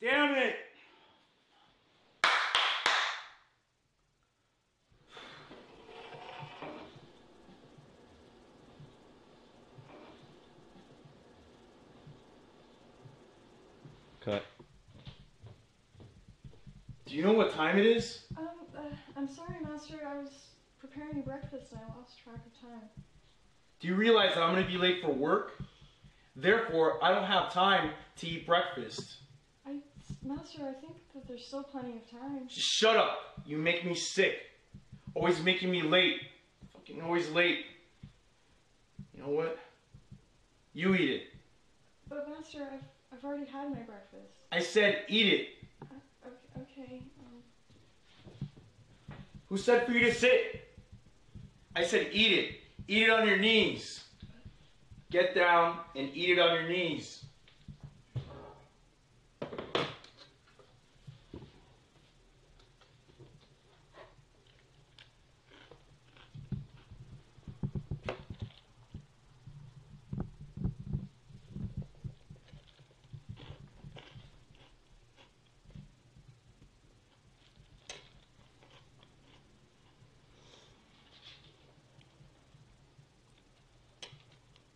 Damn it! Cut. Do you know what time it is? Um, uh, I'm sorry, Master. I was preparing breakfast and I lost track of time. Do you realize that I'm going to be late for work? Therefore, I don't have time to eat breakfast. Master, I think that there's still plenty of time. Just shut up. You make me sick. Always making me late. Fucking always late. You know what? You eat it. But Master, I've, I've already had my breakfast. I said eat it. Uh, okay. okay um, Who said for you to sit? I said eat it. Eat it on your knees. Get down and eat it on your knees.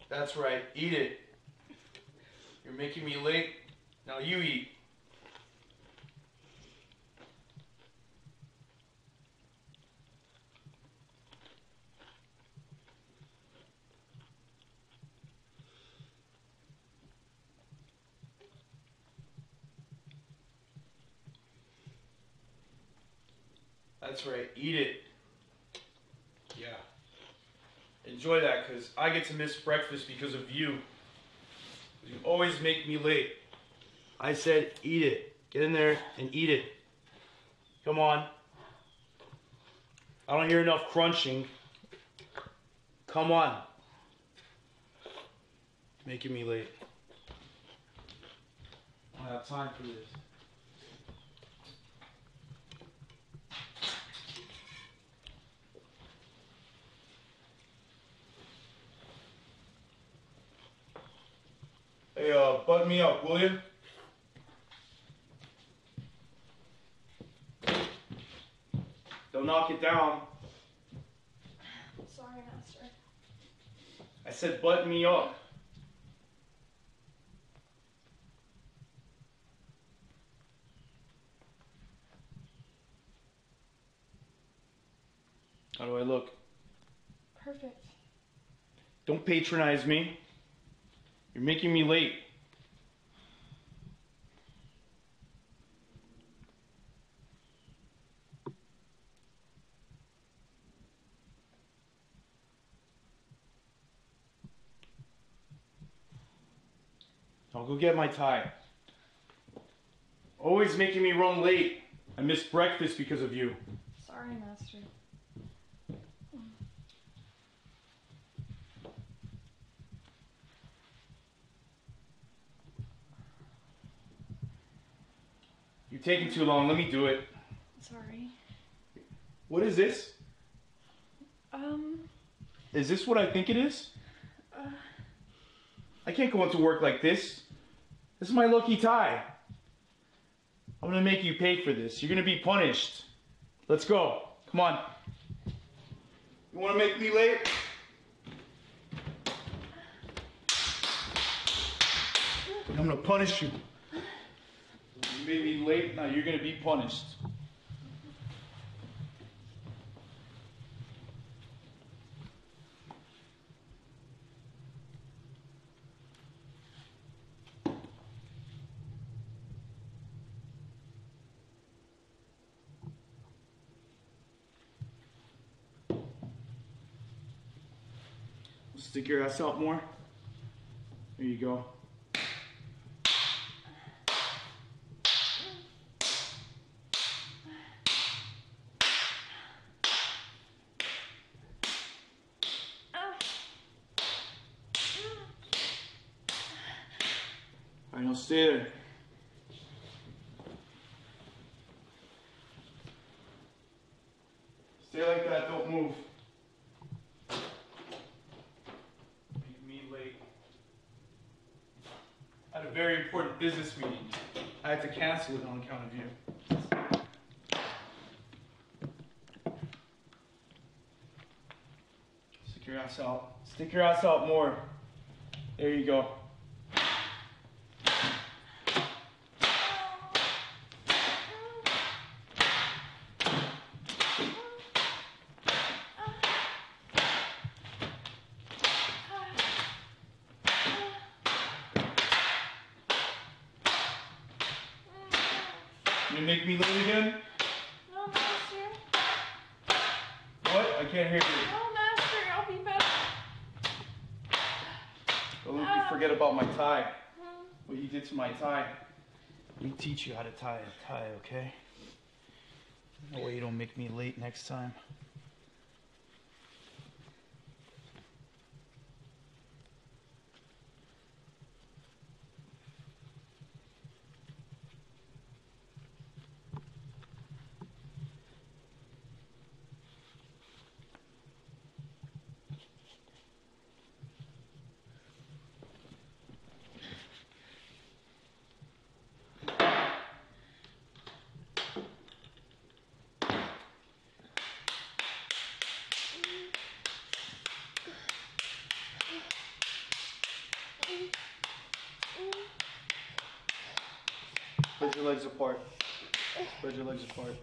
That's right. Eat it. You're making me late. Now you eat. That's right. Eat it. Yeah. Enjoy that because I get to miss breakfast because of you. You always make me late. I said eat it. Get in there and eat it. Come on. I don't hear enough crunching. Come on. Making me late. I don't have time for this. Button me up, will you? Don't knock it down. sorry, Master. I said button me up. How do I look? Perfect. Don't patronize me. You're making me late. I'll go get my tie. Always making me run late. I missed breakfast because of you. Sorry, Master. You're taking too long. Let me do it. Sorry. What is this? Um, Is this what I think it is? uh, I can't go into work like this. This is my lucky tie. I'm gonna make you pay for this. You're gonna be punished. Let's go. Come on. You wanna make me late? I'm gonna punish you. You made me late, now you're gonna be punished. Stick your ass out more. There you go. All right, now stay there. Stay like that, don't move. Make me late. I had a very important business meeting. I had to cancel it on account of you. Stick your ass out. Stick your ass out more. There you go. You make me late again? No, Master. What? I can't hear you. No, Master. I'll be better. Don't let me forget about my tie. Hmm. What you did to my tie. Let me teach you how to tie a tie, okay? That way you don't make me late next time. Spread your legs apart. Spread your legs apart.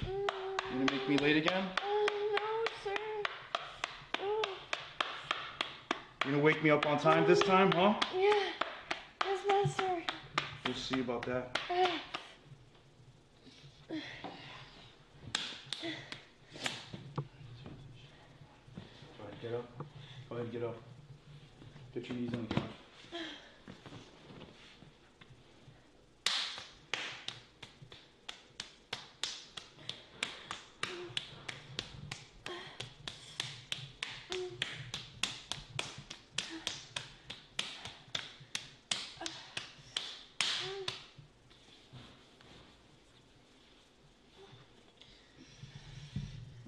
You gonna make me late again? Oh, no, sir. Oh, You gonna wake me up on time this time, huh? yeah. Yes, Master. We'll see about that. Go ahead, get up. Go ahead, get up. Get your knees on the ground.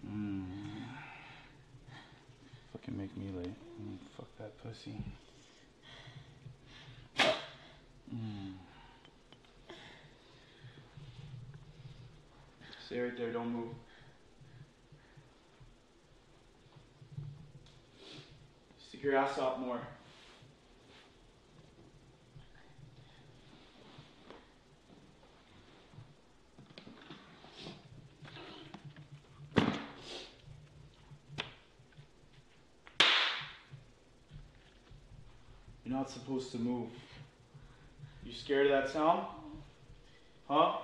Mm. Fucking make me late. Mm, fuck Mm. Stay right there, don't move. Stick your ass out more. You're not supposed to move. You scared of that sound? Huh?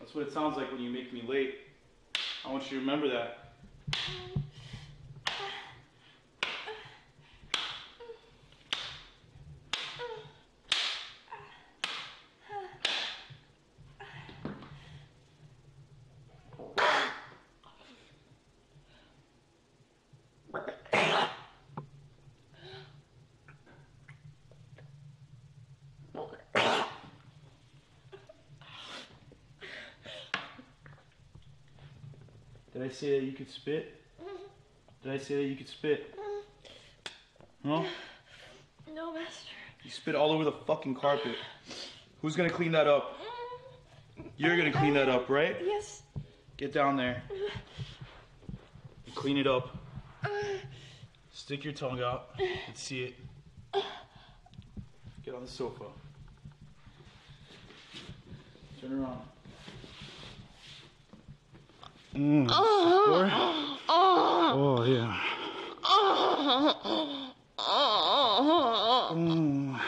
That's what it sounds like when you make me late. I want you to remember that. Did I say that you could spit? Did I say that you could spit? Huh? No, Master. You spit all over the fucking carpet. Who's gonna clean that up? You're gonna clean that up, right? Yes. Get down there. Clean it up. Stick your tongue out. Let's see it. Get on the sofa. Turn around. Mm, score? Oh, yeah. Mm.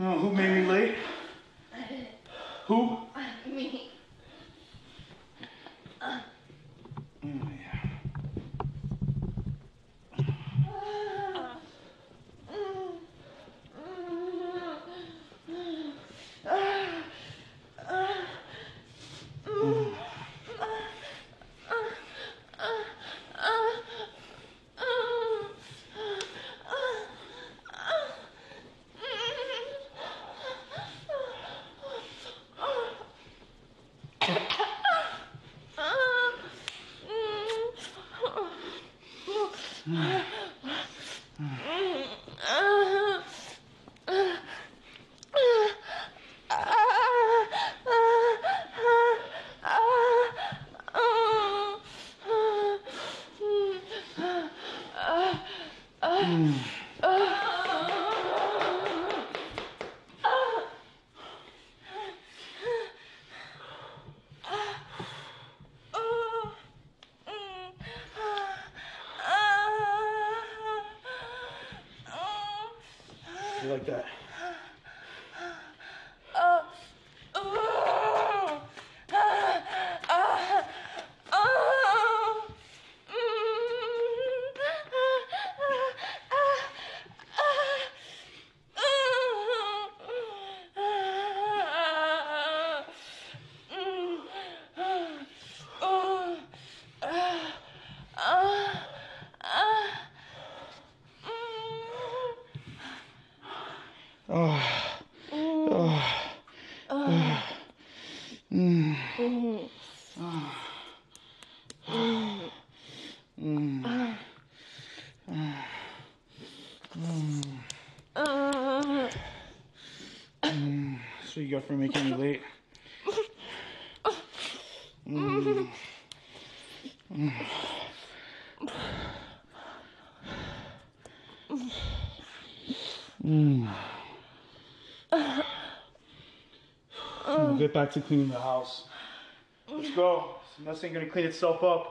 Oh, who made me late? Who? Like that? Oh. Oh. Oh. Mm. Oh. Mm. Mm. So you got for making me late. Mm. Mm. Mm. We'll get back to cleaning the house. Let's go. This gonna clean itself up.